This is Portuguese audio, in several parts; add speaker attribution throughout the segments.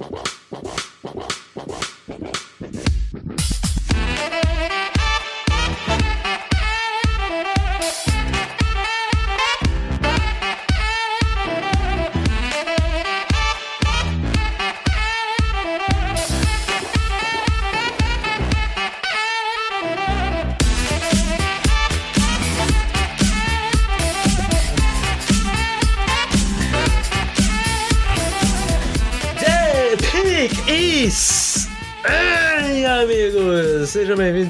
Speaker 1: Wow.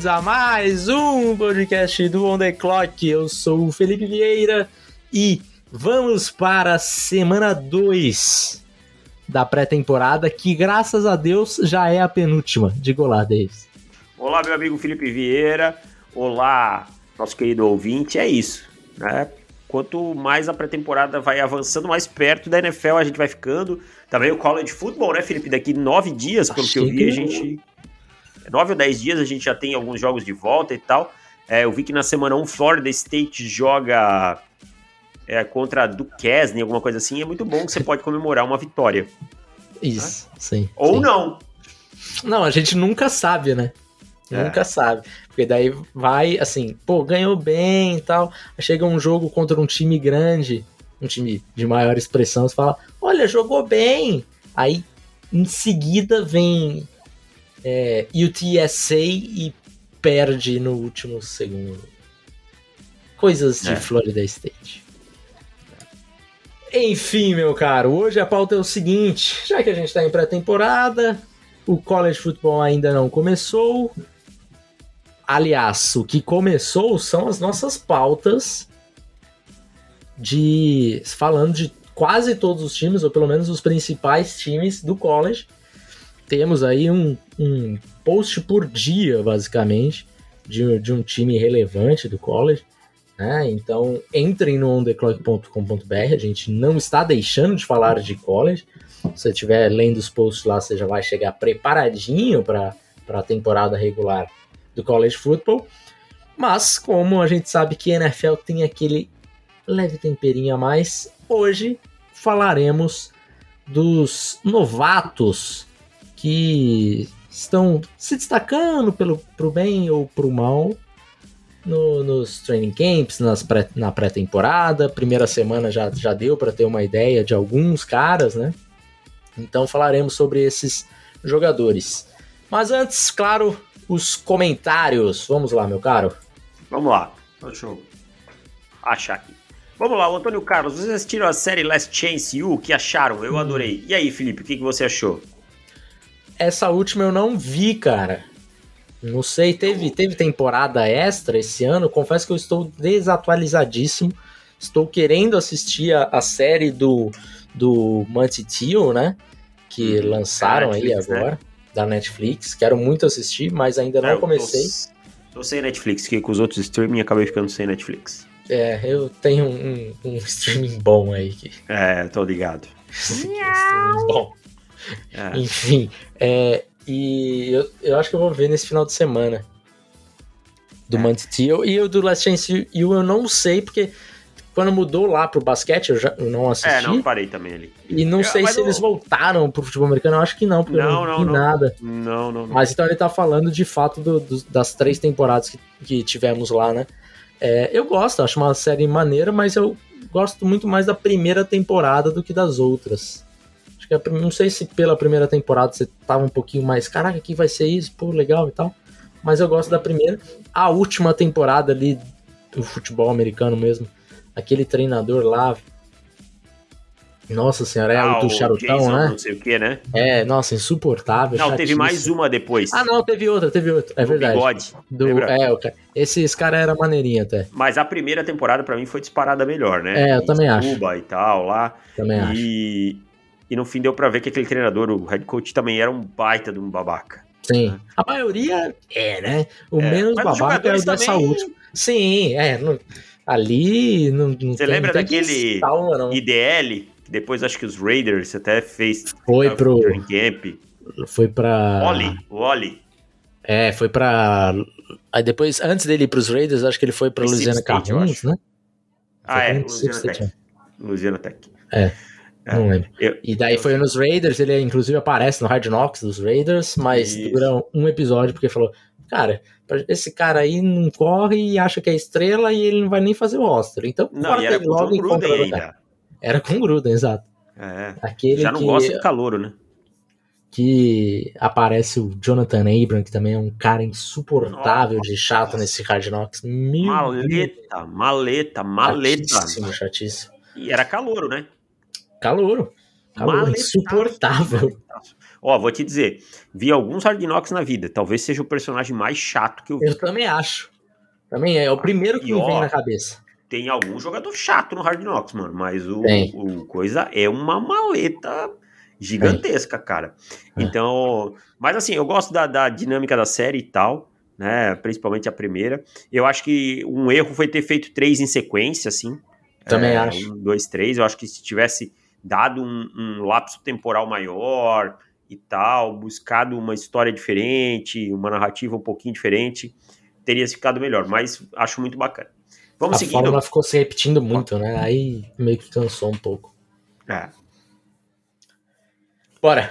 Speaker 1: Bem-vindos a mais um podcast do On The Clock. Eu sou o Felipe Vieira e vamos para a semana 2 da pré-temporada, que graças a Deus já é a penúltima. Diga olá, Davis.
Speaker 2: Olá, meu amigo Felipe Vieira. Olá, nosso querido ouvinte. É isso, né? Quanto mais a pré-temporada vai avançando, mais perto da NFL a gente vai ficando. Também o college football, né, Felipe? Daqui nove dias, pelo que eu vi, a gente nove ou dez dias a gente já tem alguns jogos de volta e tal. É, eu vi que na semana 1 Florida State joga é, contra Duquesne, alguma coisa assim. É muito bom que você pode comemorar uma vitória.
Speaker 1: Isso, né? sim.
Speaker 2: Ou
Speaker 1: sim.
Speaker 2: não.
Speaker 1: Não, a gente nunca sabe, né? É. Nunca sabe. Porque daí vai assim, pô, ganhou bem e tal. Chega um jogo contra um time grande, um time de maior expressão, você fala, olha, jogou bem. Aí em seguida vem é, UTSA e perde no último segundo. Coisas de é. Florida State. Enfim, meu caro, hoje a pauta é o seguinte: já que a gente está em pré-temporada, o college football ainda não começou. Aliás, o que começou são as nossas pautas de falando de quase todos os times, ou pelo menos os principais times do college temos aí um, um post por dia, basicamente, de, de um time relevante do college. Né? Então, entrem no ontheclock.com.br. A gente não está deixando de falar de college. Se você estiver lendo os posts lá, você já vai chegar preparadinho para a temporada regular do college football. Mas, como a gente sabe que NFL tem aquele leve temperinho a mais, hoje falaremos dos novatos que estão se destacando pelo pro bem ou pro mal no, nos training camps, nas pré, na pré-temporada. Primeira semana já, já deu para ter uma ideia de alguns caras, né? Então falaremos sobre esses jogadores. Mas antes, claro, os comentários. Vamos lá, meu caro.
Speaker 2: Vamos lá. Deixa eu achar aqui. Vamos lá, o Antônio Carlos, vocês assistiram a série Last Chance U? que acharam? Eu hum. adorei. E aí, Felipe, o que, que você achou?
Speaker 1: Essa última eu não vi, cara. Não sei, teve, teve temporada extra esse ano. Confesso que eu estou desatualizadíssimo. Estou querendo assistir a, a série do, do Monty Tio, né? Que hum, lançaram Netflix, aí agora, né? da Netflix. Quero muito assistir, mas ainda não é, comecei.
Speaker 2: Tô, tô, sem Netflix, que com os outros streaming acabei ficando sem Netflix.
Speaker 1: É, eu tenho um, um, um streaming bom aí. Que...
Speaker 2: É, tô ligado.
Speaker 1: bom. É. Enfim, é, e eu, eu acho que eu vou ver nesse final de semana. Do é. Mantitio. E o do Last Chance U eu não sei, porque quando mudou lá pro basquete, eu, já, eu não assisti. É,
Speaker 2: não parei também ali.
Speaker 1: E não eu, sei se eles voltaram pro futebol americano, eu acho que não, porque não, eu não, não vi não. nada.
Speaker 2: Não, não, não.
Speaker 1: Mas então ele tá falando de fato do, do, das três temporadas que, que tivemos lá, né? É, eu gosto, acho uma série maneira, mas eu gosto muito mais da primeira temporada do que das outras que não sei se pela primeira temporada você tava um pouquinho mais, caraca, aqui vai ser isso, pô, legal e tal. Mas eu gosto da primeira. A última temporada ali do futebol americano mesmo, aquele treinador lá. Nossa senhora, é ah, o do Charutão, Jason, né?
Speaker 2: Não sei o que, né?
Speaker 1: É, nossa, insuportável.
Speaker 2: Não, teve mais uma depois.
Speaker 1: Ah, não, teve outra, teve outra. É do verdade. Bigode. Do, é, okay. esse, esse cara era maneirinho até.
Speaker 2: Mas a primeira temporada para mim foi disparada melhor, né?
Speaker 1: É, eu também acho.
Speaker 2: Cuba e tal lá.
Speaker 1: Também
Speaker 2: e...
Speaker 1: acho.
Speaker 2: E no fim deu pra ver que aquele treinador, o head coach, também era um baita de um babaca.
Speaker 1: Sim. Né? A maioria é, né? O é, menos babaca é o dessa também... última. Sim, é. Não, ali não, não
Speaker 2: Você lembra daquele salva, IDL? Que depois acho que os Raiders até fez.
Speaker 1: Foi pro.
Speaker 2: Camp.
Speaker 1: Foi pra.
Speaker 2: Oli, o Oli.
Speaker 1: É, foi pra. Aí depois, antes dele ir pros Raiders, acho que ele foi pra Louisiana Carruns, né?
Speaker 2: Ah, é, Louisiana Tech. Louisiana Tech.
Speaker 1: É. É, não lembro. Eu, e daí eu... foi nos Raiders, ele inclusive aparece no Hard Knocks dos Raiders, mas Isso. dura um episódio porque falou, cara, esse cara aí não corre e acha que é estrela e ele não vai nem fazer o roster. Então,
Speaker 2: não, e era com o Gruden ainda.
Speaker 1: Era com o Gruden, exato.
Speaker 2: É. Aquele Já não que, gosta de calor, né?
Speaker 1: Que aparece o Jonathan Abram, que também é um cara insuportável Nossa. de chato nesse Hard Knocks.
Speaker 2: Meu maleta, maleta, maleta.
Speaker 1: Chatíssimo, chatíssimo.
Speaker 2: E era calouro, né?
Speaker 1: Calouro. Calouro, insuportável.
Speaker 2: Ó, vou te dizer, vi alguns Hard Knocks na vida. Talvez seja o personagem mais chato que eu vi.
Speaker 1: Eu também acho. Também é, é o primeiro que e, me ó, vem na cabeça.
Speaker 2: Tem algum jogador chato no Hard Knocks, mano. Mas o, o coisa é uma maleta gigantesca, cara. É. Então, mas assim, eu gosto da, da dinâmica da série e tal, né? Principalmente a primeira. Eu acho que um erro foi ter feito três em sequência, assim.
Speaker 1: Também é, acho.
Speaker 2: Um, dois, três. Eu acho que se tivesse dado um, um lapso temporal maior, e tal, buscado uma história diferente, uma narrativa um pouquinho diferente, teria ficado melhor, mas acho muito bacana.
Speaker 1: Vamos a seguindo. A fórmula ficou se repetindo muito, né? Aí meio que cansou um pouco.
Speaker 2: É.
Speaker 1: Bora.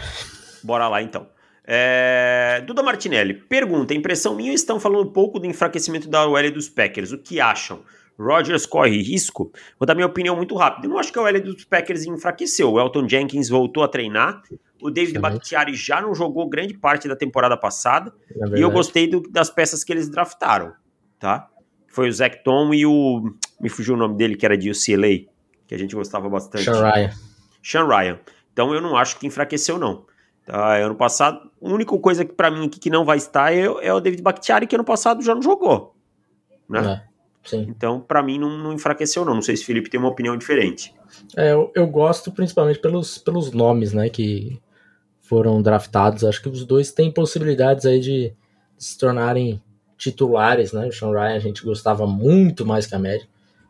Speaker 2: Bora lá então. É... Duda Martinelli pergunta: impressão minha estão falando um pouco do enfraquecimento da OL dos Packers. O que acham? Rodgers corre risco? Vou dar minha opinião muito rápido. Eu não acho que a OL dos Packers enfraqueceu. O Elton Jenkins voltou a treinar. O David. Bakhtiari já não jogou grande parte da temporada passada. É e eu gostei do, das peças que eles draftaram, tá? Foi o Zach Tom e o... Me fugiu o nome dele, que era de UCLA, que a gente gostava bastante.
Speaker 1: Sean Ryan.
Speaker 2: Sean Ryan. Então eu não acho que enfraqueceu, não. Tá? Ano passado, a única coisa que para mim aqui que não vai estar é, é, o David Bakhtiari, que ano passado já não jogou. Né? É. Sim. Então, para mim, não, não, enfraqueceu, não. Não sei se o Felipe tem uma opinião diferente.
Speaker 1: É, eu, eu, gosto principalmente pelos, pelos nomes, né, que foram draftados. Acho que os dois têm possibilidades aí de, se tornarem titulares, né? O Sean Ryan a gente gostava muito mais que a média.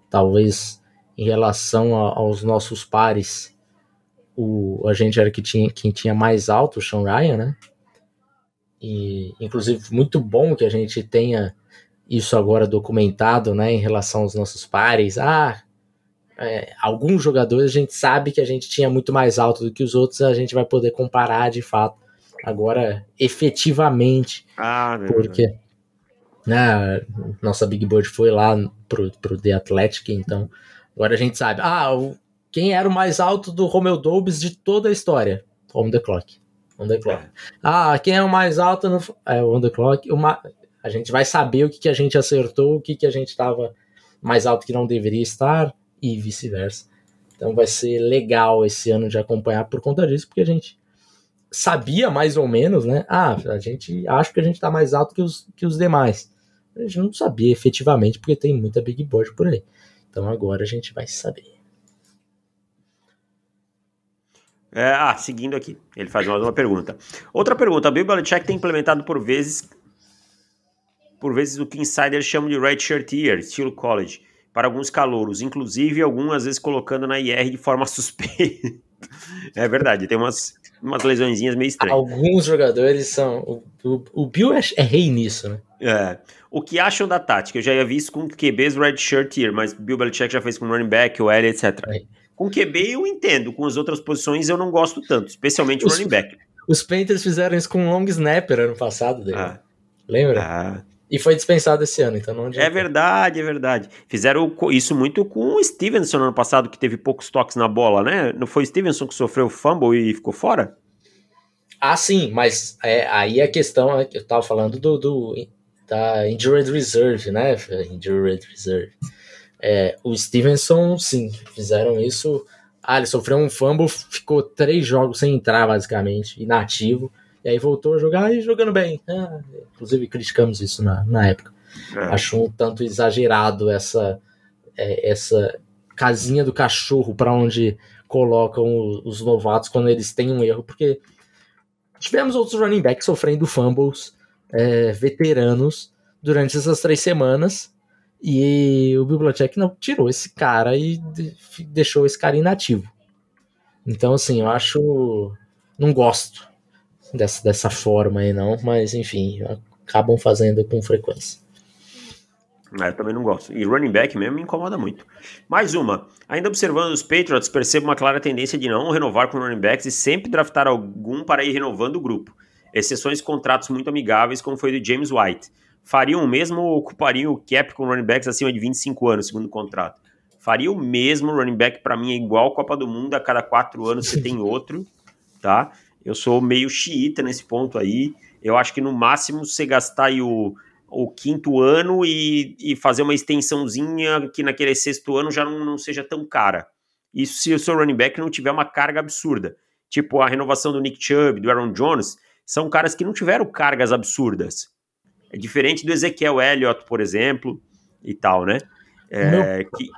Speaker 1: Talvez em relação a, aos nossos pares, o, a gente era que tinha, quem tinha mais alto, o Sean Ryan, né? E, inclusive, muito bom que a gente tenha isso agora documentado, né, em relação aos nossos pares. Ah, é, alguns jogadores a gente sabe que a gente tinha muito mais alto do que os outros, a gente vai poder comparar de fato agora efetivamente.
Speaker 2: Ah,
Speaker 1: porque né, nossa Big Board foi lá pro, pro The Athletic, então agora a gente sabe. Ah, o, quem era o mais alto do Romeo Dobbs de toda a história? On the Clock. On the Clock. Ah, quem é o mais alto no. É, On the Clock. Uma, a gente vai saber o que, que a gente acertou, o que, que a gente estava mais alto que não deveria estar e vice-versa. Então vai ser legal esse ano de acompanhar por conta disso, porque a gente sabia mais ou menos, né? Ah, a gente acha que a gente está mais alto que os, que os demais. A gente não sabia efetivamente, porque tem muita big board por aí. Então agora a gente vai saber.
Speaker 2: É, ah, seguindo aqui, ele faz mais uma pergunta. Outra pergunta: Bill Belichick tem implementado por vezes por vezes o que insiders chamam de redshirt year, estilo college, para alguns calouros, inclusive algumas vezes colocando na IR de forma suspeita. é verdade, tem umas, umas lesõezinhas meio estranhas.
Speaker 1: Alguns jogadores são. O, o, o Bill é, é, rei nisso, né?
Speaker 2: É. O que acham da tática? Eu já ia visto com QBs redshirt year, mas Bill Belichick já fez com running back, o L, etc. É. Com QB eu entendo, com as outras posições eu não gosto tanto, especialmente o running back.
Speaker 1: Os Panthers fizeram isso com o long snapper ano passado dele. Ah. Lembra?
Speaker 2: Ah.
Speaker 1: E foi dispensado esse ano, então não
Speaker 2: adianta. É verdade, é verdade. Fizeram isso muito com o Stevenson no ano passado, que teve poucos toques na bola, né? Não foi o Stevenson que sofreu fumble e ficou fora?
Speaker 1: Ah, sim, mas é, aí a questão, é eu tava falando do, do da Injured Reserve, né? Injured Reserve. É, o Stevenson, sim, fizeram isso. Ah, ele sofreu um fumble, ficou três jogos sem entrar, basicamente, inativo. E aí voltou a jogar e jogando bem. É, inclusive criticamos isso na, na época. É. Acho um tanto exagerado essa, é, essa casinha do cachorro para onde colocam os, os, novatos quando eles têm um erro, porque tivemos outros running backs sofrendo fumbles é, veteranos durante essas três semanas e o Bibliotech não tirou esse cara e deixou esse cara inativo. Então, assim, eu acho. Não gosto dessa, dessa forma aí, não, mas enfim, acabam fazendo com frequência.
Speaker 2: É, eu também não gosto. E running back mesmo me incomoda muito. Mais uma. Ainda observando os Patriots, percebo uma clara tendência de não renovar com running backs e sempre draftar algum para ir renovando o grupo. Exceções contratos muito amigáveis, como foi do James White. Fariam o mesmo ou ocupariam o cap com running backs acima de 25 anos, segundo o contrato? Faria o mesmo running back para mim é igual Copa do Mundo, a cada quatro anos você tem outro, tá? Eu sou meio xiita nesse ponto aí. Eu acho que no máximo você gastar aí o, o quinto ano e, e fazer uma extensãozinha que naquele sexto ano já não, não seja tão cara. Isso se o seu running back não tiver uma carga absurda. Tipo a renovação do Nick Chubb, do Aaron Jones, são caras que não tiveram cargas absurdas. É diferente do Ezequiel Elliott, por exemplo, e tal, né? É,
Speaker 1: meu... que...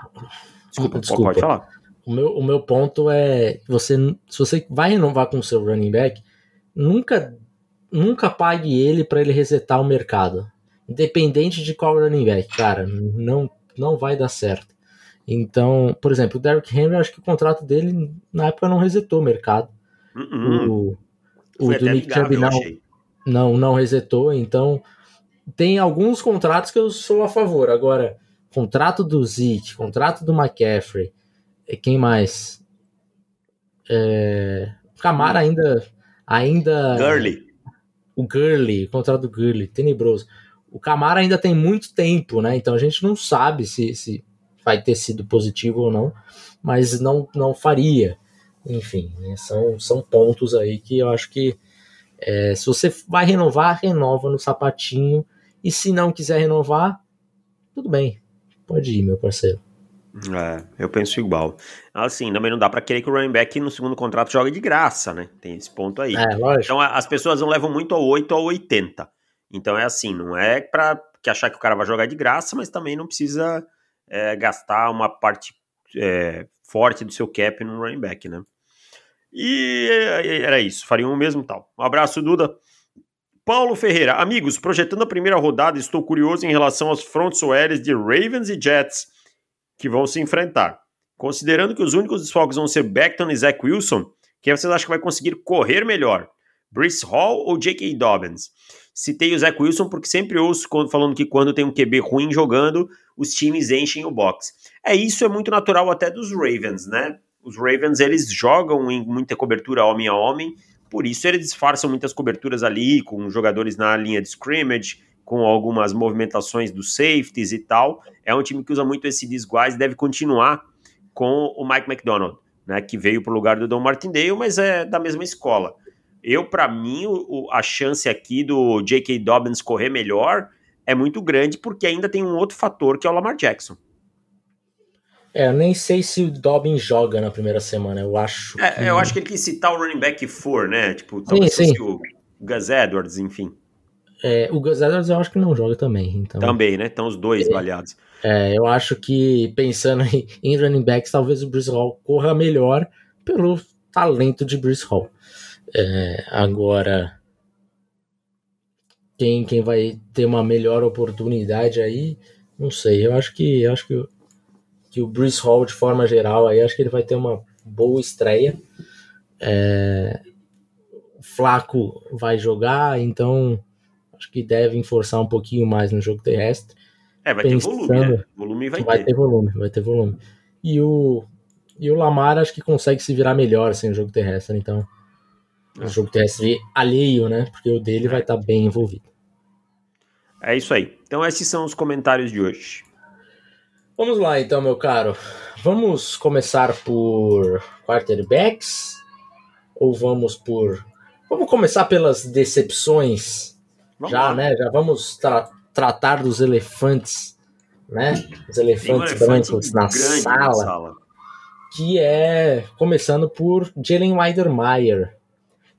Speaker 1: Desculpa, desculpa, pode falar. O meu, o meu ponto é você se você vai renovar com o seu running back, nunca nunca pague ele para ele resetar o mercado. Independente de qual running back, cara, não não vai dar certo. Então, por exemplo, o Derrick Henry, acho que o contrato dele na época não resetou o mercado.
Speaker 2: Uh -uh.
Speaker 1: O, o do Nick Chubb não, não, não resetou, então tem alguns contratos que eu sou a favor. Agora, contrato do Zeke, contrato do McCaffrey, quem mais? É, Camara ainda. ainda
Speaker 2: Gurley.
Speaker 1: O Gurley, o contrato do Gurley, tenebroso. O Camara ainda tem muito tempo, né? Então a gente não sabe se, se vai ter sido positivo ou não, mas não, não faria. Enfim, são, são pontos aí que eu acho que é, se você vai renovar, renova no sapatinho e se não quiser renovar, tudo bem. Pode ir, meu parceiro.
Speaker 2: É, eu penso igual. Assim, também não dá para querer que o running back no segundo contrato jogue de graça, né? Tem esse ponto aí.
Speaker 1: É, lógico.
Speaker 2: Então as pessoas não levam muito ao 8 ou 80. Então é assim, não é para que achar que o cara vai jogar de graça, mas também não precisa é, gastar uma parte é, forte do seu cap no running back, né? E era isso, fariam o mesmo tal. Um abraço, Duda. Paulo Ferreira, amigos, projetando a primeira rodada, estou curioso em relação aos fronts de Ravens e Jets que vão se enfrentar. Considerando que os únicos desfalques vão ser Beckton e Zach Wilson, quem vocês acham que vai conseguir correr melhor? Brice Hall ou J.K. Dobbins? Citei o Zach Wilson porque sempre ouço falando que quando tem um QB ruim jogando, os times enchem o box. É isso, é muito natural até dos Ravens, né? Os Ravens eles jogam em muita cobertura homem a homem por isso eles disfarçam muitas coberturas ali, com jogadores na linha de scrimmage, com algumas movimentações dos safeties e tal. É um time que usa muito esse disguise e deve continuar com o Mike McDonald, né, que veio para o lugar do Don Martindale, mas é da mesma escola. Eu, para mim, o, a chance aqui do J.K. Dobbins correr melhor é muito grande, porque ainda tem um outro fator que é o Lamar Jackson.
Speaker 1: É, eu nem sei se o Dobbin joga na primeira semana, eu acho.
Speaker 2: É, que... eu acho que ele quis citar o running back for, né? Tipo, talvez sim, sim. o Gus Edwards, enfim.
Speaker 1: É, o Gus Edwards eu acho que não joga também. Então...
Speaker 2: Também, né? Estão os dois é, baleados.
Speaker 1: É, eu acho que pensando em, em running backs, talvez o Bruce Hall corra melhor pelo talento de Bruce Hall. É, agora, quem, quem vai ter uma melhor oportunidade aí, não sei. Eu acho que eu acho que que o Bruce Hall, de forma geral, aí acho que ele vai ter uma boa estreia. É, o Flaco vai jogar, então acho que devem forçar um pouquinho mais no jogo terrestre.
Speaker 2: É, vai ter volume, né? Volume vai,
Speaker 1: vai ter. ter. volume, vai ter volume. E o, e o Lamar acho que consegue se virar melhor sem assim, o jogo terrestre, então. O jogo terrestre alheio, né? Porque o dele vai estar tá bem envolvido.
Speaker 2: É isso aí. Então, esses são os comentários de hoje.
Speaker 1: Vamos lá então, meu caro. Vamos começar por quarterbacks ou vamos por Vamos começar pelas decepções. Vamos já, lá. né? Já vamos tra tratar dos elefantes, né? Os elefantes um brancos na sala, na sala, Que é começando por Jalen Weidermeyer,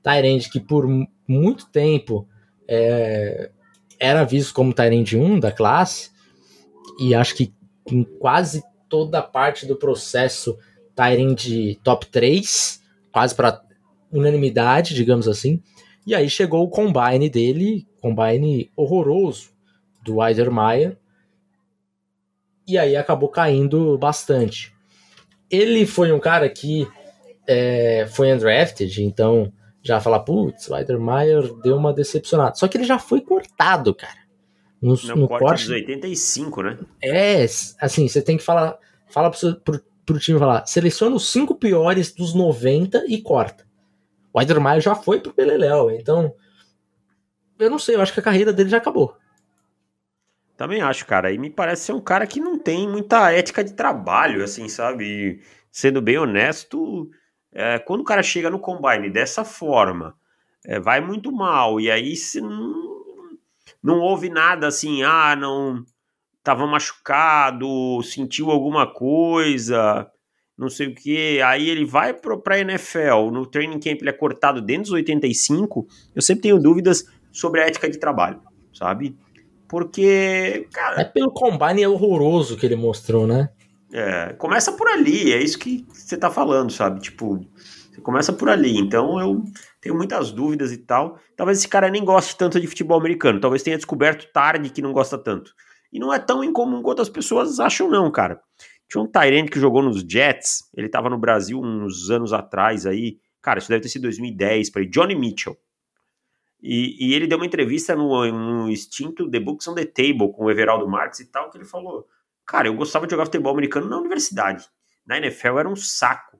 Speaker 1: Tyrande que por muito tempo é, era visto como Tyrande 1 da classe e acho que em quase toda parte do processo Tyrant top 3, quase para unanimidade, digamos assim. E aí chegou o combine dele, combine horroroso do Weidermeyer, e aí acabou caindo bastante. Ele foi um cara que é, foi undrafted, então já falar, putz, Weidermeyer deu uma decepcionada. Só que ele já foi cortado, cara
Speaker 2: No, no, no corte, corte dos 85, né?
Speaker 1: É, assim, você tem que falar. Fala pro, pro, pro time falar, seleciona os cinco piores dos 90 e corta. O Weidermeyer já foi pro Beleléu, então. Eu não sei, eu acho que a carreira dele já acabou.
Speaker 2: Também acho, cara. E me parece ser um cara que não tem muita ética de trabalho, assim, sabe? E, sendo bem honesto, é, quando o cara chega no combine dessa forma, é, vai muito mal. E aí se não, não houve nada assim, ah, não tava machucado, sentiu alguma coisa, não sei o que. Aí ele vai pro, pra NFL, no training camp ele é cortado dentro dos 85. Eu sempre tenho dúvidas sobre a ética de trabalho, sabe? Porque,
Speaker 1: cara. É pelo combine horroroso que ele mostrou, né?
Speaker 2: É, começa por ali, é isso que você tá falando, sabe? Tipo, você começa por ali. Então eu tenho muitas dúvidas e tal. Talvez esse cara nem goste tanto de futebol americano. Talvez tenha descoberto tarde que não gosta tanto. E não é tão incomum quanto as pessoas acham, não, cara. Tinha um Tyrant que jogou nos Jets. Ele tava no Brasil uns anos atrás aí. Cara, isso deve ter sido 2010 para Johnny Mitchell. E, e, ele deu uma entrevista no, no extinto The Books on the Table com o Everaldo Marques e tal, que ele falou: Cara, eu gostava de jogar futebol americano na universidade. Na NFL era um saco.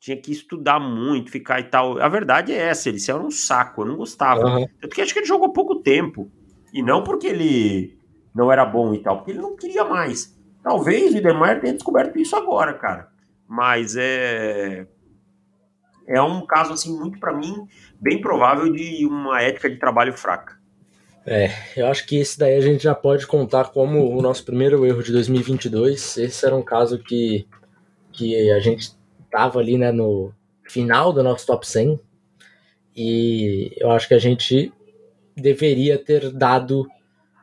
Speaker 2: Tinha que estudar muito, ficar e tal. A verdade é essa, ele era um saco, eu não gostava. Uhum. Porque acho que ele jogou pouco tempo. E não porque ele não era bom e tal, porque ele não queria mais. Talvez o Idemar tenha descoberto isso agora, cara. Mas é. É um caso, assim, muito para mim, bem provável de uma ética de trabalho fraca.
Speaker 1: É, eu acho que esse daí a gente já pode contar como o nosso primeiro erro de 2022. Esse era um caso que, que a gente tava ali, né, no final do nosso top 100 e eu acho que a gente deveria ter dado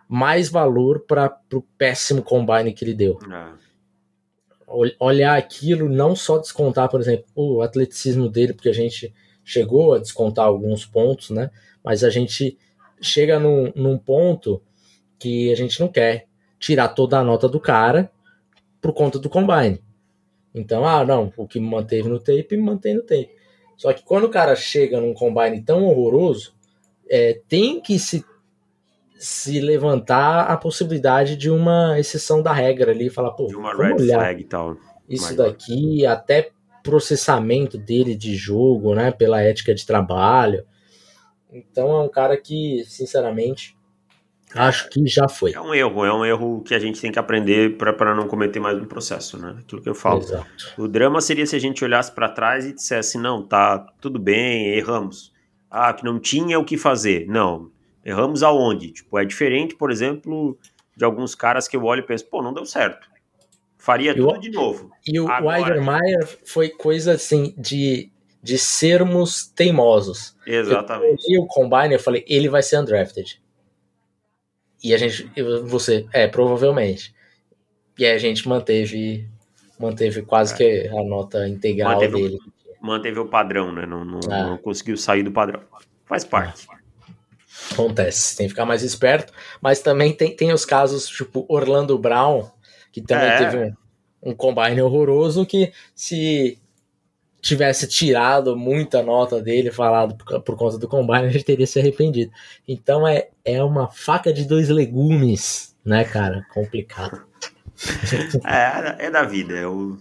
Speaker 1: mais valor para o péssimo combine que ele deu. É. Olhar aquilo, não só descontar, por exemplo, o atleticismo dele, porque a gente chegou a descontar alguns pontos, né? Mas a gente chega num, num ponto que a gente não quer tirar toda a nota do cara por conta do combine. Então, ah, não, o que manteve no tape, mantém no tape. Só que quando o cara chega num combine tão horroroso, é, tem que se, se levantar a possibilidade de uma exceção da regra ali, falar, pô,
Speaker 2: de uma red olhar flag e tal.
Speaker 1: Isso daqui, até processamento dele de jogo, né, pela ética de trabalho. Então é um cara que, sinceramente, acho que já foi.
Speaker 2: É um erro, é um erro que a gente tem que aprender para não cometer mais no processo, né? Aquilo que eu falo. Exato. O drama seria se a gente olhasse para trás e dissesse: não, tá tudo bem, erramos. Ah, que não tinha o que fazer. Não, erramos aonde? Tipo, é diferente, por exemplo, de alguns caras que eu olho e penso: pô, não deu certo. Faria tudo de novo.
Speaker 1: E o Weidermeyer foi coisa assim de de sermos teimosos.
Speaker 2: Exatamente.
Speaker 1: E o Combine, eu falei, ele vai ser undrafted. E a gente, você, é, provavelmente. E aí a gente manteve, manteve quase é. que a nota integral
Speaker 2: manteve
Speaker 1: dele.
Speaker 2: O, manteve o padrão, né? Não, não, ah. não, conseguiu sair do padrão. Faz parte.
Speaker 1: Acontece, tem que ficar mais esperto. Mas também tem, tem os casos, tipo Orlando Brown, que também é. teve um, um combine horroroso, que se tivesse tirado muita nota dele, falado por, por, conta do combine, a gente teria se arrependido. Então é, é uma faca de dois legumes, né, cara? Complicado.
Speaker 2: é, é da vida. Eu,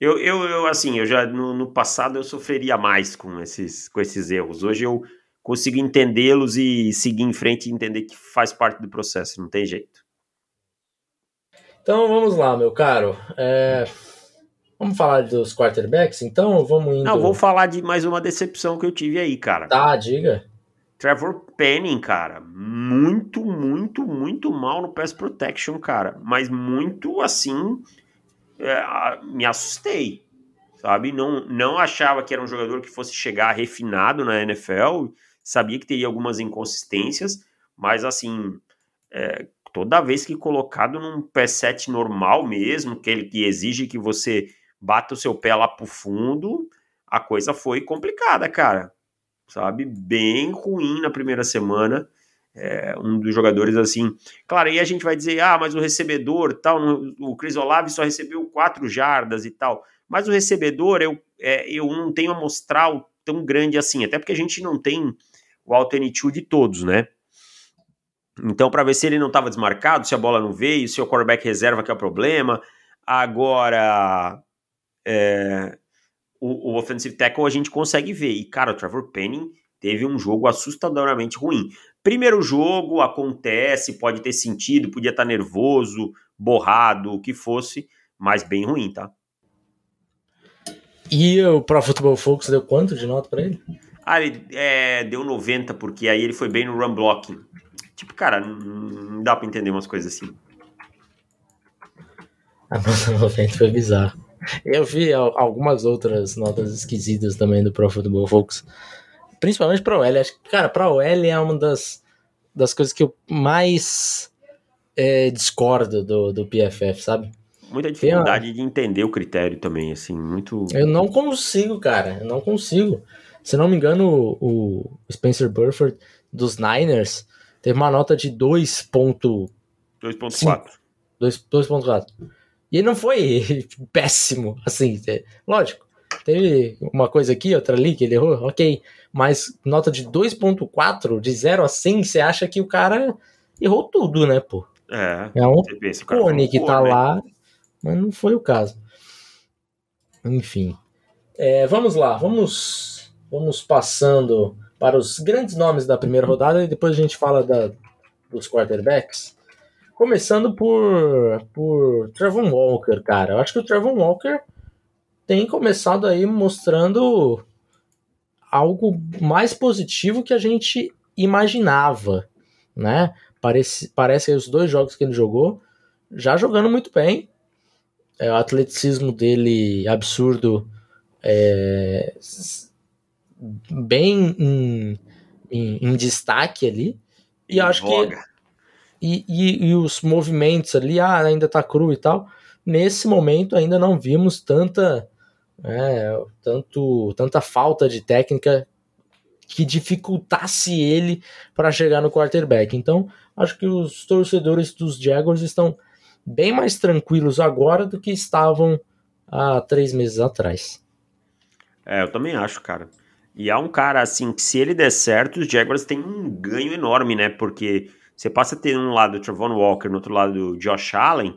Speaker 2: eu, eu, eu assim, eu já no, no, passado eu sofreria mais com esses, com esses erros. Hoje eu consigo entendê-los e seguir em frente e entender que faz parte do processo, não tem jeito.
Speaker 1: Então vamos lá, meu caro. É, Vamos falar dos quarterbacks, então? Vamos indo...
Speaker 2: Não, vou falar de mais uma decepção que eu tive aí, cara.
Speaker 1: Tá, diga.
Speaker 2: Trevor Penning, cara, muito, muito, muito mal no pass protection, cara. Mas muito, assim, é, me assustei, sabe? Não, não achava que era um jogador que fosse chegar refinado na NFL. Sabia que teria algumas inconsistências, mas, assim, é, toda vez que colocado num pass set normal mesmo, que ele que exige que você bata o seu pé lá pro fundo, a coisa foi complicada, cara. Sabe? Bem ruim na primeira semana. É, um dos jogadores assim. Claro, aí a gente vai dizer, ah, mas o recebedor, tal, o Chris Olave só recebeu quatro jardas e tal. Mas o recebedor, eu, é, eu não tenho amostral tão grande assim, até porque a gente não tem o alternitude de todos, né? Então, para ver se ele não estava desmarcado, se a bola não veio, se o quarterback reserva que é o problema. Agora, é, o, o offensive tackle a gente consegue ver. E, cara, o Trevor Penning teve um jogo assustadoramente ruim. Primeiro jogo, acontece, pode ter sentido, podia estar tá nervoso, borrado, o que fosse, mas bem ruim, tá?
Speaker 1: E o Pro Football Focus deu quanto de nota para ele?
Speaker 2: Ah, ele é, deu 90, porque aí ele foi bem no run blocking. Tipo, cara, não dá pra entender umas coisas assim.
Speaker 1: A nota 90 foi bizarro. Eu vi algumas outras notas esquisitas também do Pro Football Focus. Principalmente pra OL. Acho que, cara, pra OL é uma das, das coisas que eu mais é, discordo do, do PFF, sabe?
Speaker 2: Muita dificuldade uma... de entender o critério também, assim, muito...
Speaker 1: Eu não consigo, cara, eu não consigo. Se não me engano, o, Spencer Burford dos Niners teve uma nota de 2.4. 2.4. E não foi péssimo, assim, é, lógico. Teve uma coisa aqui, outra ali que ele errou, ok. Mas nota de 2.4, de 0 a 100, você acha que o cara errou tudo, né, pô?
Speaker 2: É,
Speaker 1: é um cone que tá né? lá, mas não foi o caso. Enfim. É, vamos lá, vamos, vamos passando para os grandes nomes da primeira rodada e depois a gente fala da, dos quarterbacks. Começando por, por Trevor Walker, cara. Eu acho que o Trevor Walker tem começado aí mostrando algo mais positivo que a gente imaginava, né? Parece, parece os dois jogos que ele jogou, já jogando muito bem. É, o atleticismo dele absurdo, é, bem em, em, em, destaque ali. E acho que e, e, e, os movimentos ali, ah, ainda tá cru e tal. Nesse momento ainda não vimos tanta, é, tanto, tanta falta de técnica que dificultasse ele para chegar no quarterback. Então, acho que os torcedores dos Jaguars estão bem mais tranquilos agora do que estavam há três meses atrás.
Speaker 2: É, eu também acho, cara. E há um cara assim que se ele der certo, os Jaguars têm um ganho enorme, né? Porque você passa a ter um lado o Travon Walker, no outro lado o Josh Allen,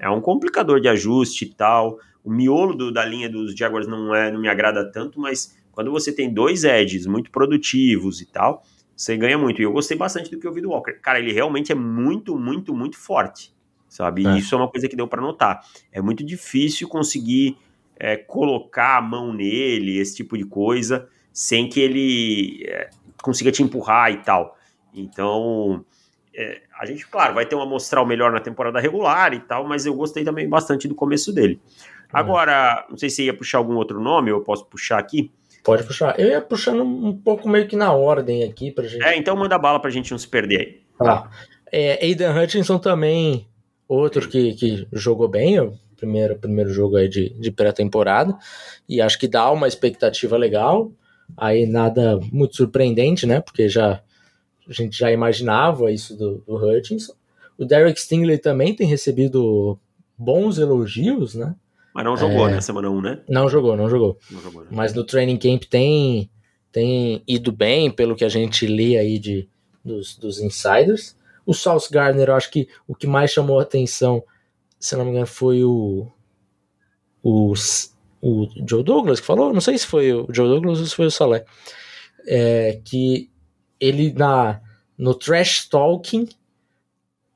Speaker 2: é um complicador de ajuste e tal. O miolo do, da linha dos Jaguars não é, não me agrada tanto, mas quando você tem dois edges muito produtivos e tal, você ganha muito. E eu gostei bastante do que eu vi do Walker. Cara, ele realmente é muito, muito, muito forte, sabe? É. Isso é uma coisa que deu para notar. É muito difícil conseguir é, colocar a mão nele, esse tipo de coisa, sem que ele é, consiga te empurrar e tal. Então, é, a gente, claro, vai ter um amostral melhor na temporada regular e tal, mas eu gostei também bastante do começo dele. Uhum. Agora, não sei se ia puxar algum outro nome, eu posso puxar aqui.
Speaker 1: Pode puxar. Eu ia puxando um pouco meio que na ordem aqui pra gente.
Speaker 2: É, então manda bala pra gente não se perder aí.
Speaker 1: Tá. É, Aidan Hutchinson também, outro que, que jogou bem, o primeiro, primeiro jogo aí de, de pré-temporada, e acho que dá uma expectativa legal. Aí nada muito surpreendente, né? Porque já a gente já imaginava isso do, do Hutchinson. O Derek Stingley também tem recebido bons elogios, né?
Speaker 2: Mas não jogou, é... né? Semana 1, né?
Speaker 1: Não jogou, não jogou. Não jogou né? Mas no training camp tem, tem ido bem, pelo que a gente lê aí de, dos, dos insiders. O Sauce Gardner, eu acho que o que mais chamou a atenção, se não me engano, foi o, o, o Joe Douglas que falou. Não sei se foi o Joe Douglas ou se foi o Salé. É, que ele na no trash talking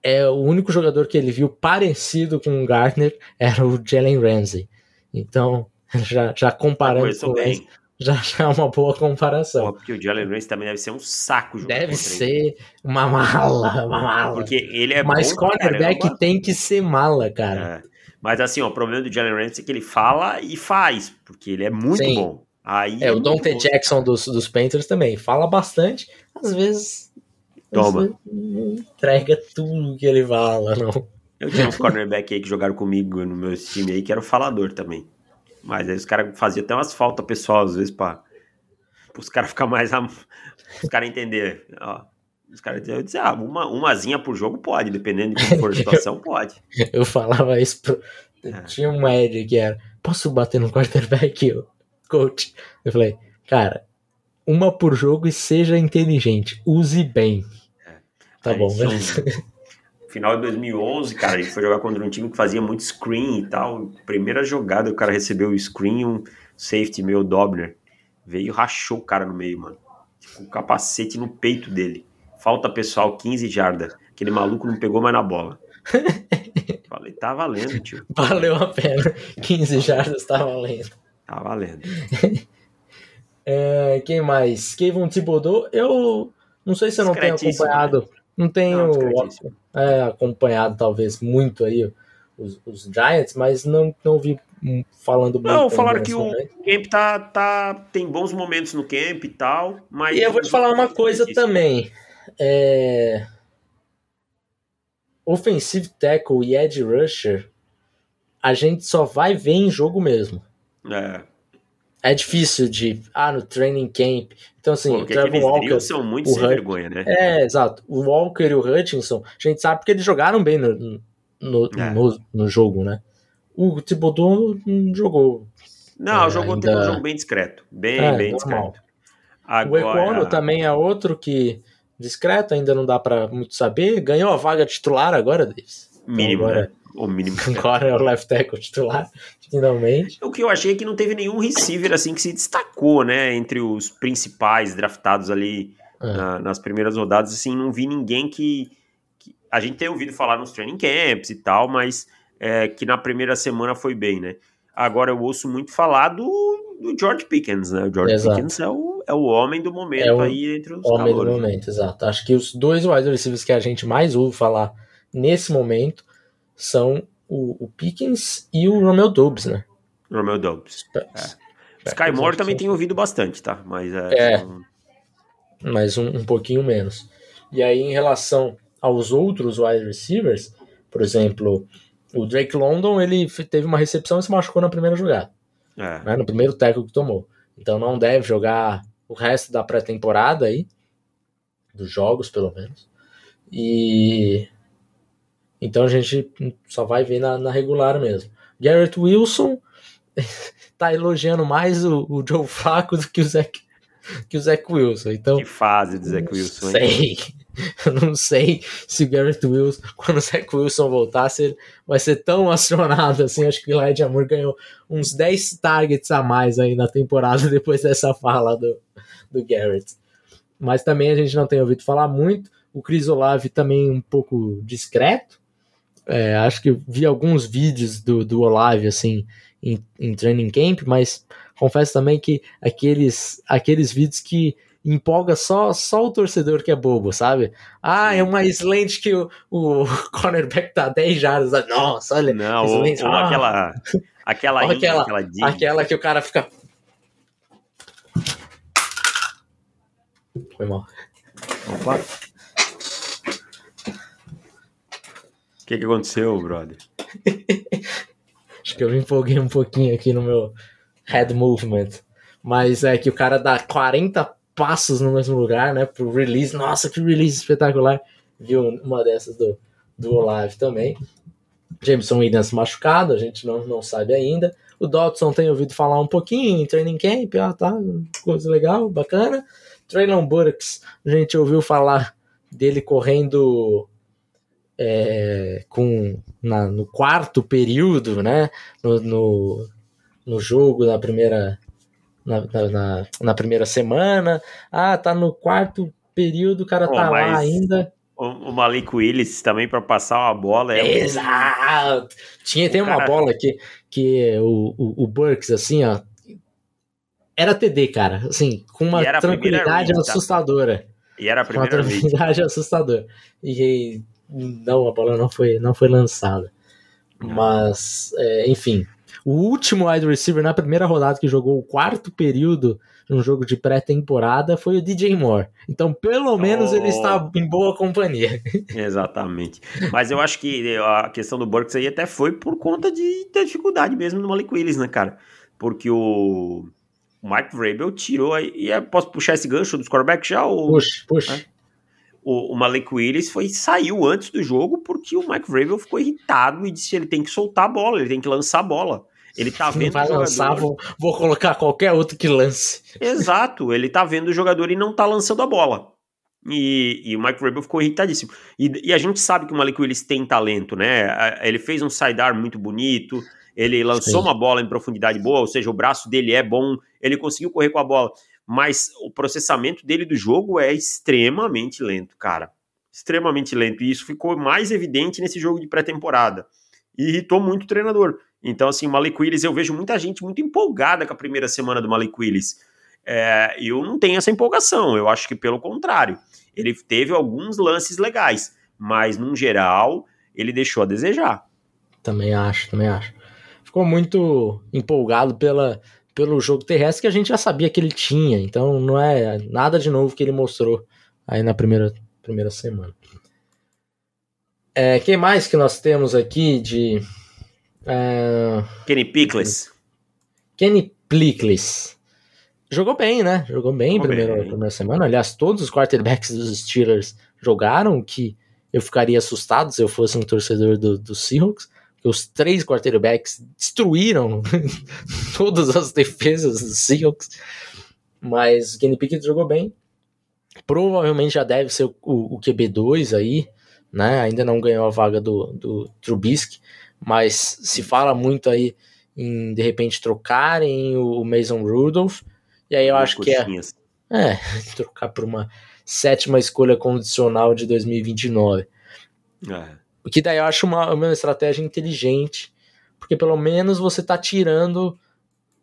Speaker 1: é o único jogador que ele viu parecido com o Gardner era o Jalen Ramsey. Então, já, já comparando com ele, já, já é uma boa comparação. Pô,
Speaker 2: porque o Jalen Ramsey também deve ser um saco
Speaker 1: jogar Deve ser uma mala, uma mala.
Speaker 2: Porque ele é
Speaker 1: Mas bom, tem que ser mala, cara.
Speaker 2: É. Mas assim, ó, o problema do Jalen Ramsey é que ele fala e faz, porque ele é muito Sim. bom. Aí
Speaker 1: é, o Dante Jackson dos, dos Panthers também fala bastante, às vezes,
Speaker 2: Toma.
Speaker 1: Às vezes não entrega tudo que ele fala, não.
Speaker 2: Eu tinha uns cornerback aí que jogaram comigo no meu time aí, que era o falador também. Mas aí os caras faziam até umas faltas pessoal, às vezes, pra, os caras ficar mais. os caras entenderem. Os caras diziam, ah, uma, umazinha por jogo pode, dependendo de como for a situação, pode.
Speaker 1: Eu falava isso pro. É. Tinha um Ed que era, posso bater no quarterback? coach. Eu falei, cara, uma por jogo e seja inteligente, use bem.
Speaker 2: É.
Speaker 1: Tá bom, beleza.
Speaker 2: Final de 2011, cara, a gente foi jogar contra um time que fazia muito screen e tal. Primeira jogada, o cara recebeu o screen, um safety meu, Dobner. Veio e rachou o cara no meio, mano. Com o capacete no peito dele. Falta pessoal, 15 jardas. Aquele maluco não pegou mais na bola. Falei, tá valendo, tio.
Speaker 1: Valeu a pena. 15 jardas tá valendo.
Speaker 2: Tá valendo.
Speaker 1: é, quem mais? Kevin Thibodeau, eu não sei se eu não tenho acompanhado. Né? Não tenho não, é, acompanhado, talvez, muito aí os, os, Giants, mas não, não vi falando muito.
Speaker 2: Não, falaram que o camp tá, tá, tem bons momentos no camp e tal, mas.
Speaker 1: E eu vou te falar uma coisa também. É... Offensive tackle e edge rusher, a gente só vai ver em jogo mesmo.
Speaker 2: É.
Speaker 1: É difícil de. Ah, no training camp. Então, assim,
Speaker 2: Pô, o Trevor Walker. são muito sem Hut... vergonha, né?
Speaker 1: É, exato. O Walker e o Hutchinson, a gente sabe porque eles jogaram bem no, no, é. no, no, jogo, né? O Thibodeau não jogou.
Speaker 2: Não, é, jogou ainda... um jogo bem discreto. Bem, é, bem normal. discreto.
Speaker 1: Agora... O Econo também é outro que discreto, ainda não dá para muito saber. Ganhou a vaga titular agora, Davis.
Speaker 2: Então, mínimo, agora, né? O mínimo.
Speaker 1: Agora é o left tackle titular, finalmente.
Speaker 2: O que eu achei é que não teve nenhum receiver assim que se destacou, né? Entre os principais draftados ali é. na, nas primeiras rodadas, assim, não vi ninguém que, que, A gente tem ouvido falar nos training camps e tal, mas é, que na primeira semana foi bem, né? Agora eu ouço muito falar do, do George Pickens, né? O George Exato. Pickens é o, é o homem do momento é aí entre os
Speaker 1: homem calores, do momento, né? exato. Acho que os dois wide receivers que a gente mais ouve falar nesse momento são o, o Pickens e o Romeo Dobbs, né?
Speaker 2: Romeo Dobbs. É. Sky Moore também tem ouvido bastante, tá? Mas é.
Speaker 1: é mas um, um pouquinho menos. E aí, em relação aos outros wide receivers, por exemplo, o Drake London, ele teve uma recepção e se machucou na primeira jogada. É. Né, no primeiro tackle que tomou. Então não deve jogar o resto da pré-temporada aí, dos jogos pelo menos. E então a gente só vai ver na, na regular mesmo. Garrett Wilson tá elogiando mais o, o Joe Flacco do que o Zach, que o Zach Wilson. Então,
Speaker 2: que fase do Zach Wilson,
Speaker 1: sei. Eu não sei se o Garrett Wilson, quando o Zach Wilson voltar, se vai ser tão acionado assim. Acho que o Elijah Amor ganhou uns 10 targets a mais aí na temporada depois dessa fala do, do Garrett. Mas também a gente não tem ouvido falar muito. O Chris Olave também um pouco discreto. É, acho que vi alguns vídeos do, do Olave assim em, em training camp, mas confesso também que aqueles, aqueles vídeos que empolga só, só o torcedor que é bobo, sabe? Ah, é uma slant que o, o cornerback tá 10 jardas. Nossa, olha.
Speaker 2: Não, ou, ou ah, aquela. Aquela,
Speaker 1: inha, aquela, aquela, aquela que o cara fica. Foi mal.
Speaker 2: Opa. O que, que aconteceu, brother?
Speaker 1: Acho que eu me empolguei um pouquinho aqui no meu head movement. Mas é que o cara dá 40 passos no mesmo lugar, né? Pro release. Nossa, que release espetacular. Viu uma dessas do, do Olave também. Jameson Williams machucado, a gente não, não sabe ainda. O Dodson tem ouvido falar um pouquinho em training camp, ah, tá, coisa legal, bacana. Traylon Burks, a gente ouviu falar dele correndo é, com na, no quarto período, né? No, no, no jogo da primeira na, na, na, primeira semana. Ah, tá no quarto período, o cara oh, tá lá ainda.
Speaker 2: O, Malik Willis também para passar uma bola
Speaker 1: é Exato! Tinha, tem uma bola que, que o, o, o Burks, assim, ó. Era TD, cara. Assim, com uma tranquilidade read, tá? assustadora.
Speaker 2: E era a primeira
Speaker 1: Com uma tranquilidade read. assustadora. E não, a bola não foi, não foi lançada. Mas, é, enfim, o último wide receiver na primeira rodada que jogou o quarto período num jogo de pré-temporada foi o DJ Moore. Então, pelo menos, oh. ele está em boa companhia.
Speaker 2: Exatamente. Mas eu acho que a questão do Burks aí até foi por conta de ter dificuldade mesmo no Malik Willis, né, cara? Porque o Mike Vrabel tirou aí. E posso puxar esse gancho dos quarterbacks já? Ou...
Speaker 1: Puxa, puxa. É?
Speaker 2: O, o Malik Willis foi, saiu antes do jogo porque o Mike Vrabel ficou irritado e disse que ele tem que soltar a bola, ele tem que lançar a bola. Ele tá vendo
Speaker 1: vai o jogador. Lançar, vou, vou, colocar qualquer outro que lance.
Speaker 2: Exato, ele tá vendo o jogador e não tá lançando a bola. E, e, o Mike Vrabel ficou irritadíssimo. E, e, a gente sabe que o Malik Willis tem talento, né? Ele fez um sidearm muito bonito, ele lançou Sim. uma bola em profundidade boa, ou seja, o braço dele é bom, ele conseguiu correr com a bola, mas o processamento dele do jogo é extremamente lento, cara. Extremamente lento. E isso ficou mais evidente nesse jogo de pré-temporada. E irritou muito o treinador. Então, assim, o Malik eu vejo muita gente muito empolgada com a primeira semana do Malik Willis. É, eu não tenho essa empolgação, eu acho que pelo contrário. Ele teve alguns lances legais, mas, no geral, ele deixou a desejar.
Speaker 1: Também acho, também acho ficou muito empolgado pela, pelo jogo terrestre que a gente já sabia que ele tinha. Então não é nada de novo que ele mostrou aí na primeira, primeira semana. É, quem mais que nós temos aqui de.
Speaker 2: Kenny Pickles.
Speaker 1: Kenny Pickles. Jogou bem, né? Jogou bem em primeira, primeira semana. Aliás, todos os quarterbacks dos Steelers jogaram, que eu ficaria assustado se eu fosse um torcedor do, do Seahawks os três quarterbacks destruíram todas as defesas dos Seahawks, mas o Kenny Pickett jogou bem. Provavelmente já deve ser o, o, QB2 aí, né? Ainda não ganhou a vaga do, do Trubisky, mas se fala muito aí em de repente trocarem o Mason Rudolph, e aí eu acho que é, é trocar por uma sétima escolha condicional de 2029. É. O que daí eu acho uma, uma estratégia inteligente, porque pelo menos você tá tirando.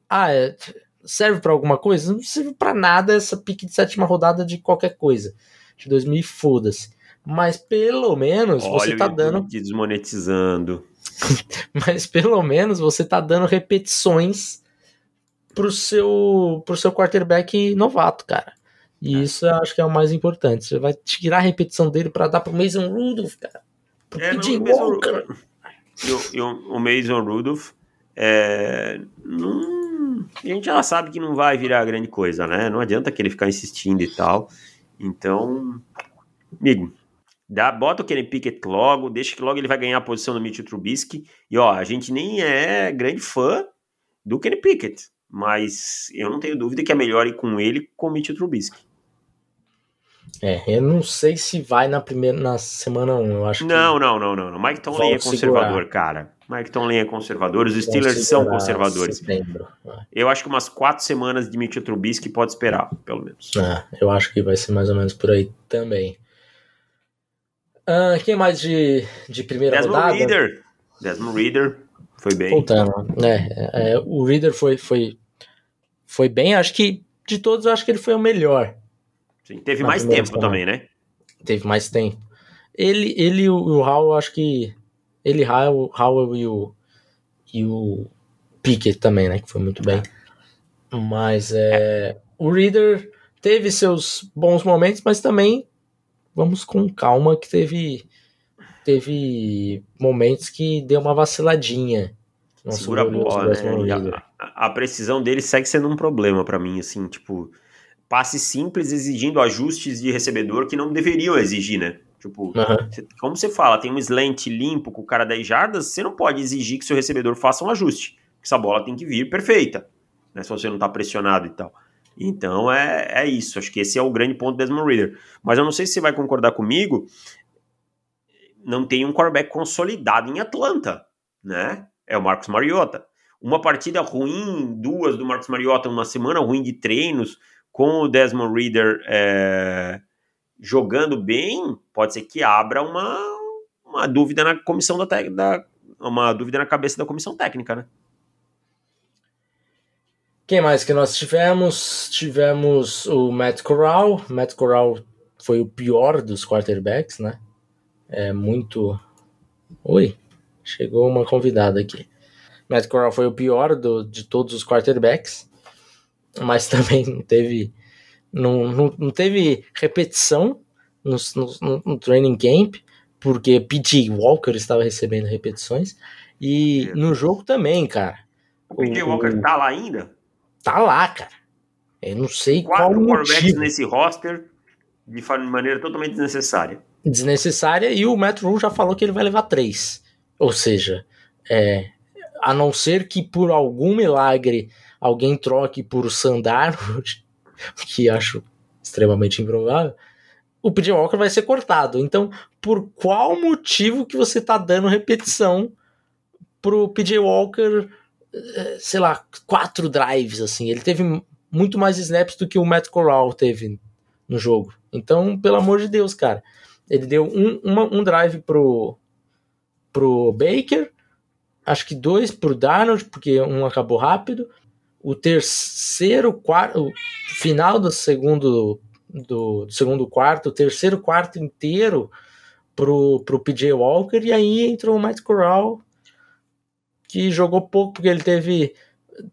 Speaker 1: Ah, é, serve para alguma coisa? Não serve para nada essa pique de sétima rodada de qualquer coisa. De 2000 foda-se. Mas pelo menos Olha você tá dando.
Speaker 2: Desmonetizando.
Speaker 1: Mas pelo menos você tá dando repetições pro seu, pro seu quarterback novato, cara. E é. isso eu acho que é o mais importante. Você vai tirar a repetição dele para dar pro Mason Rudolph, cara.
Speaker 2: É, não, o, Mason, e o, o Mason Rudolph é, não, a gente já sabe que não vai virar grande coisa, né? Não adianta que ele ficar insistindo e tal. Então, amigo, dá, bota o Kenny Pickett logo, deixa que logo ele vai ganhar a posição do Mitchell Trubisky. E ó, a gente nem é grande fã do Kenny Pickett, mas eu não tenho dúvida que é melhor ir com ele com o Mitchell Trubisky.
Speaker 1: É, eu não sei se vai na primeira na semana 1, eu acho
Speaker 2: Não, não, não, não, não. Mike Tomlin é conservador, segurar. cara. Mike Tomlin é conservador, os Steelers são conservadores. Setembro. É. Eu acho que umas quatro semanas de Mitchell Trubisky pode esperar, pelo menos.
Speaker 1: É, eu acho que vai ser mais ou menos por aí também. Uh, quem mais de, de primeira Desmond rodada?
Speaker 2: Reader. Desmond Reader foi bem.
Speaker 1: Voltando, é, é, o Reader foi, foi, foi bem, acho que de todos eu acho que ele foi o melhor.
Speaker 2: Sim, teve mais tempo semana. também, né?
Speaker 1: Teve mais tempo. Ele, ele e o, Howell, acho que. Ele, Howell, Howell e o. E o Pickett também, né? Que foi muito bem. Mas é, o Reader teve seus bons momentos, mas também vamos com calma que teve teve momentos que deu uma vaciladinha.
Speaker 2: Segura a bola, né? A, a, precisão dele segue sendo um problema para mim, assim, tipo, passe simples exigindo ajustes de recebedor que não deveriam exigir, né? Tipo, uhum. cê, como você fala, tem um slant limpo com o cara 10 jardas, você não pode exigir que seu recebedor faça um ajuste. Essa bola tem que vir perfeita, né? Se você não tá pressionado e tal. Então é, é isso. Acho que esse é o grande ponto do Desmond Reader. Mas eu não sei se você vai concordar comigo. Não tem um quarterback consolidado em Atlanta, né? É o Marcos Mariota. Uma partida ruim, duas do Marcos Mariota, uma semana ruim de treinos com o Desmond Reader é, jogando bem, pode ser que abra uma, uma dúvida na comissão da, da uma dúvida na cabeça da comissão técnica, né?
Speaker 1: Quem mais que nós tivemos? Tivemos o Matt Corral. Matt Corral foi o pior dos quarterbacks, né? É muito. Oi, chegou uma convidada aqui. Matt Corral foi o pior do, de todos os quarterbacks mas também não teve não, não, não teve repetição no, no, no, training camp, porque P.J. Walker estava recebendo repetições, e no jogo também, cara.
Speaker 2: O P.J. Walker tá lá ainda?
Speaker 1: Tá lá, cara. Eu não sei
Speaker 2: Quatro
Speaker 1: qual
Speaker 2: motivo. nesse roster de maneira totalmente desnecessária.
Speaker 1: Desnecessária, e o Matt Rule já falou que ele vai levar três. Ou seja, é, a não ser que por algum milagre alguém troque por Sandar, que acho extremamente improvável, o PJ Walker vai ser cortado. Então, por qual motivo que você tá dando repetição pro PJ Walker, sei lá, quatro drives, assim? Ele teve muito mais snaps do que o Matt Corral teve no jogo. Então, pelo amor de Deus, cara. Ele deu um, uma, um drive pro, pro Baker, acho que dois pro Darnold, porque um acabou rápido. O terceiro quarto, final do segundo do, do, segundo quarto, o terceiro quarto inteiro pro, pro PJ Walker, e aí entrou o Matt Corral, que jogou pouco porque ele teve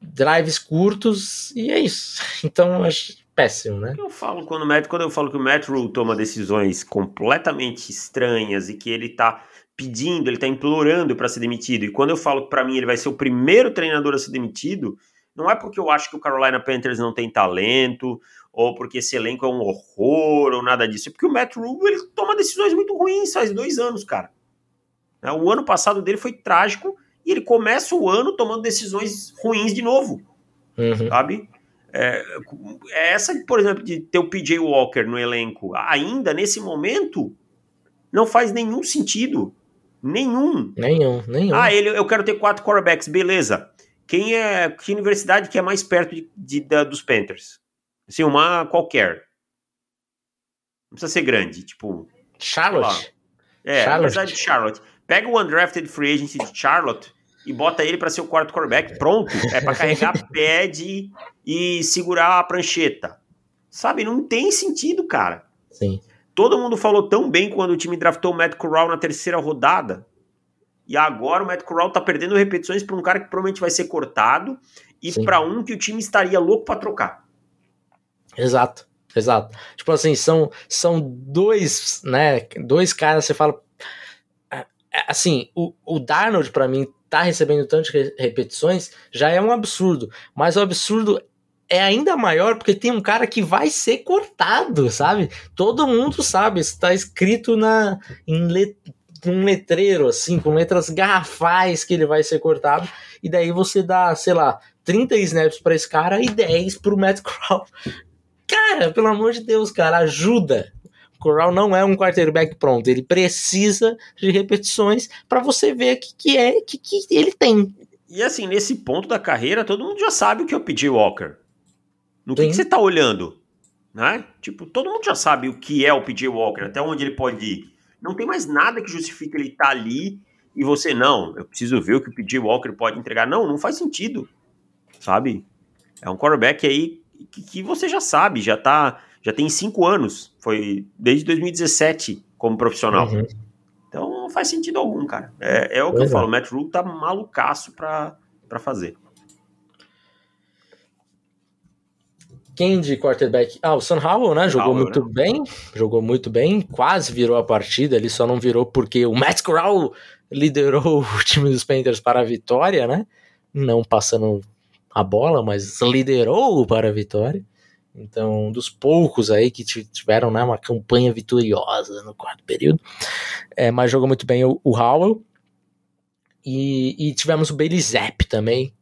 Speaker 1: drives curtos, e é isso. Então, acho péssimo, né?
Speaker 2: Eu falo quando, Matt, quando eu falo que o Matt Rule toma decisões completamente estranhas e que ele tá pedindo, ele tá implorando para ser demitido, e quando eu falo que para mim ele vai ser o primeiro treinador a ser demitido, não é porque eu acho que o Carolina Panthers não tem talento, ou porque esse elenco é um horror, ou nada disso. É porque o Matt Rule ele toma decisões muito ruins faz dois anos, cara. Né, o ano passado dele foi trágico e ele começa o ano tomando decisões ruins de novo. Uhum. Sabe? É, é, essa, por exemplo, de ter o PJ Walker no elenco, ainda nesse momento, não faz nenhum sentido. Nenhum.
Speaker 1: Nenhum, nenhum.
Speaker 2: Ah, ele, eu quero ter quatro quarterbacks, beleza. Quem é. Que universidade que é mais perto de, de da, dos Panthers? Assim, uma qualquer. Não precisa ser grande, tipo.
Speaker 1: Charlotte.
Speaker 2: É, Charlotte. apesar de Charlotte. Pega o undrafted free agency de Charlotte e bota ele para ser o quarto quarterback. Pronto. É para carregar pad e segurar a prancheta. Sabe? Não tem sentido, cara.
Speaker 1: Sim.
Speaker 2: Todo mundo falou tão bem quando o time draftou o Matt Corral na terceira rodada. E agora o Matt Corral tá perdendo repetições para um cara que provavelmente vai ser cortado e para um que o time estaria louco para trocar.
Speaker 1: Exato, exato. Tipo assim, são, são dois, né? Dois caras, você fala. É, assim, o, o Darnold, para mim, tá recebendo tantas repetições, já é um absurdo. Mas o absurdo é ainda maior porque tem um cara que vai ser cortado, sabe? Todo mundo sabe, está escrito na em let, um letreiro assim, com letras garrafais que ele vai ser cortado, e daí você dá, sei lá, 30 snaps para esse cara e 10 pro Matt Corral. Cara, pelo amor de Deus, cara, ajuda. Corral não é um quarterback pronto, ele precisa de repetições para você ver o que, que é que, que ele tem.
Speaker 2: E assim, nesse ponto da carreira, todo mundo já sabe o que é o PJ Walker. No que, que, você tá olhando? Né? Tipo, todo mundo já sabe o que é o PJ Walker, até onde ele pode ir. Não tem mais nada que justifique ele estar tá ali e você, não, eu preciso ver o que o PJ Walker pode entregar. Não, não faz sentido. Sabe? É um quarterback aí que, que você já sabe, já tá. Já tem cinco anos. Foi desde 2017 como profissional. Uhum. Então não faz sentido algum, cara. É, é o que eu é. falo, o Matt Rule tá malucaço pra, pra fazer.
Speaker 1: Quem de quarterback? Ah, o Sam Howell, né? Jogou Howell, muito né? bem. Jogou muito bem. Quase virou a partida. Ele só não virou porque o Matt Corral liderou o time dos Panthers para a vitória, né? Não passando a bola, mas liderou para a vitória. Então, um dos poucos aí que tiveram né, uma campanha vitoriosa no quarto período. É, mas jogou muito bem o, o Howell. E, e, tivemos o Bailey Zapp também,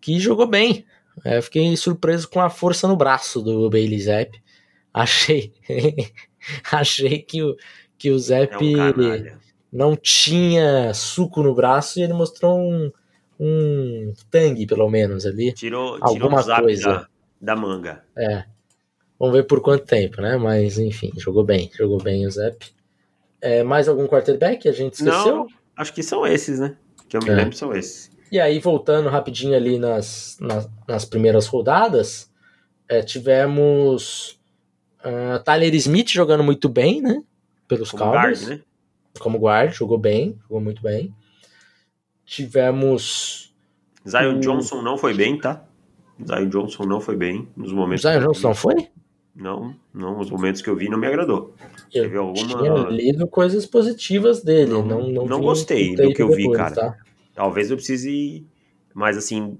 Speaker 1: que jogou bem. É, fiquei surpreso com a força no braço do Bailey Zapp. Achei, achei que o, que o Zapp é um não tinha suco no braço e ele mostrou um, um tangue, pelo menos, ali.
Speaker 2: Tirou, alguma tirou coisa. Da, da, manga.
Speaker 1: É. Vamos ver por quanto tempo, né? Mas, enfim, jogou bem. Jogou bem o Zep. É, mais algum quarterback a gente esqueceu?
Speaker 2: Não, acho que são esses, né? Que eu me é. lembro são esses.
Speaker 1: E aí, voltando rapidinho ali nas, nas, nas primeiras rodadas, é, tivemos uh, Tyler Smith jogando muito bem, né? Pelos Como Cowboys. Guard, né? Como guard, jogou bem, jogou muito bem. Tivemos.
Speaker 2: Zion o... Johnson não foi bem, tá? Zion Johnson não foi bem nos momentos.
Speaker 1: Zion Johnson não foi?
Speaker 2: Não, não, os momentos que eu vi não me agradou.
Speaker 1: Eu Teve alguma... tinha lido coisas positivas dele. Não, não, não,
Speaker 2: não gostei do que eu vi, cara. Tá? Talvez eu precise. Mas assim,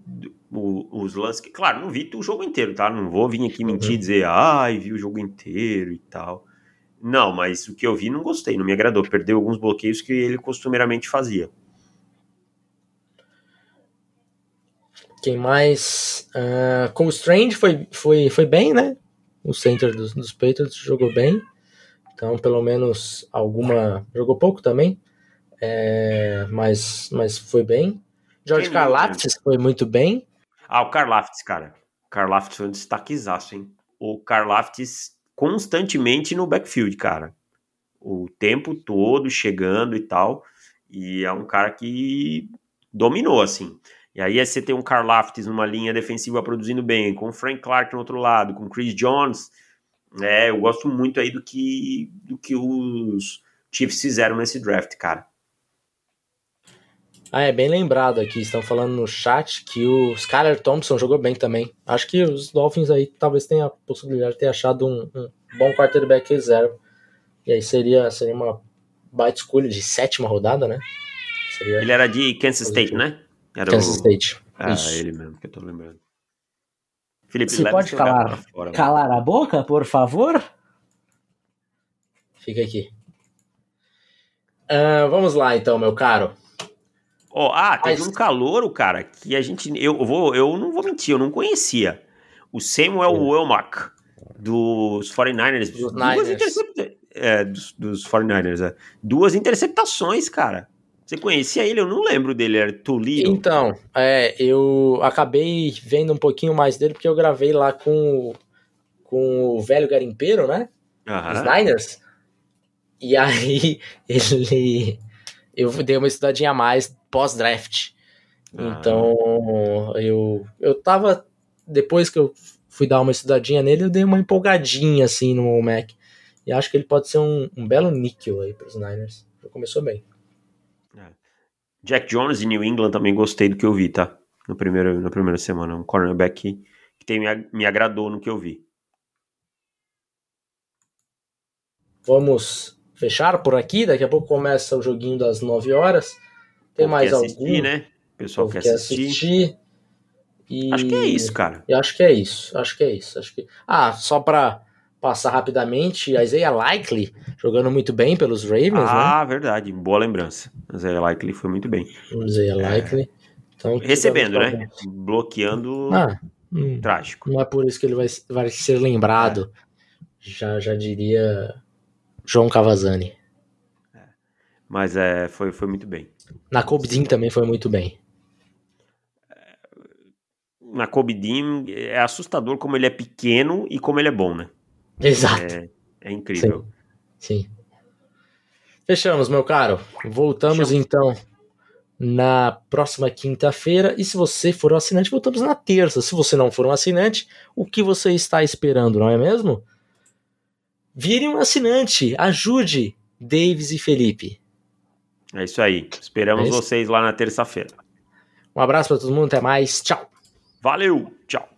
Speaker 2: os lances. Claro, não vi o jogo inteiro, tá? Não vou vir aqui mentir e uhum. dizer, ai, vi o jogo inteiro e tal. Não, mas o que eu vi não gostei, não me agradou. Perdeu alguns bloqueios que ele costumeiramente fazia.
Speaker 1: Quem mais? Uh, Cole Strange foi, foi, foi bem, né? O center dos, dos Patriots jogou bem. Então, pelo menos alguma. Jogou pouco também, é, mas, mas foi bem. George Karlaftis foi muito bem.
Speaker 2: Ah, o Karlaftis, cara. O Karlaftis foi um destaquezaço, hein? O Karlaftis constantemente no backfield, cara. O tempo todo chegando e tal. E é um cara que dominou, assim. E aí você tem um Karlaftis numa linha defensiva produzindo bem, com o Frank Clark no outro lado, com o Chris Jones. É, eu gosto muito aí do que, do que os Chiefs fizeram nesse draft, cara.
Speaker 1: Ah, é bem lembrado aqui. Estão falando no chat que o Skyler Thompson jogou bem também. Acho que os Dolphins aí talvez tenham a possibilidade de ter achado um, um bom quarterback reserva. E aí seria, seria uma baita escolha de sétima rodada, né?
Speaker 2: Seria Ele era de Kansas State, né? Era
Speaker 1: Kansas o... State.
Speaker 2: Ah, Isso. ele mesmo que eu tô lembrando.
Speaker 3: Felipe, Você pode calar, fora, calar a boca, por favor?
Speaker 1: Fica aqui. Uh, vamos lá, então, meu caro.
Speaker 2: Oh, ah, teve Mas... um calouro, cara, que a gente. Eu, vou, eu não vou mentir, eu não conhecia. O Samuel Sim. Welmack, dos 49ers. Dos Niners. É, dos, dos 49ers, é. Duas interceptações, cara. Você conhecia ele? Eu não lembro dele, era Toledo.
Speaker 1: Então, é, eu acabei vendo um pouquinho mais dele porque eu gravei lá com, com o velho garimpeiro, né? Uhum. Os Niners. E aí ele eu dei uma estudadinha a mais pós-draft. Ah. Então, eu eu tava depois que eu fui dar uma estudadinha nele, eu dei uma empolgadinha assim no Mac. E acho que ele pode ser um, um belo níquel aí para os Niners. Já começou bem.
Speaker 2: Jack Jones de New England também gostei do que eu vi, tá? No primeiro, na primeira semana. Um cornerback que, que tem, me, me agradou no que eu vi.
Speaker 1: Vamos fechar por aqui. Daqui a pouco começa o joguinho das 9 horas. Tem mais
Speaker 2: quer
Speaker 1: assistir, algum?
Speaker 2: né? O pessoal quer, quer assistir. assistir.
Speaker 1: E...
Speaker 2: Acho que é isso, cara.
Speaker 1: Eu acho que é isso. Acho que é isso. Acho que... Ah, só para passar rapidamente, a Isaiah Likely jogando muito bem pelos Ravens,
Speaker 2: né? ah, né? verdade, boa lembrança. A Isaiah Likely foi muito bem.
Speaker 1: Isaiah é... Likely. Então,
Speaker 2: Recebendo, né? Bloqueando. Ah, hum, trágico.
Speaker 1: Não é por isso que ele vai, vai ser lembrado. É. Já, já diria João Cavazani.
Speaker 2: É. Mas é, foi, foi muito bem.
Speaker 1: Na Cobdin também foi muito bem.
Speaker 2: Na Cobdin é assustador como ele é pequeno e como ele é bom, né?
Speaker 1: Exato.
Speaker 2: É, é incrível.
Speaker 1: Sim. Sim. Fechamos, meu caro. Voltamos Fechamos. então na próxima quinta-feira. E se você for um assinante, voltamos na terça. Se você não for um assinante, o que você está esperando, não é mesmo? Vire um assinante. Ajude Davis e Felipe.
Speaker 2: É isso aí. Esperamos é isso? vocês lá na terça-feira.
Speaker 1: Um abraço para todo mundo. Até mais. Tchau.
Speaker 2: Valeu. Tchau.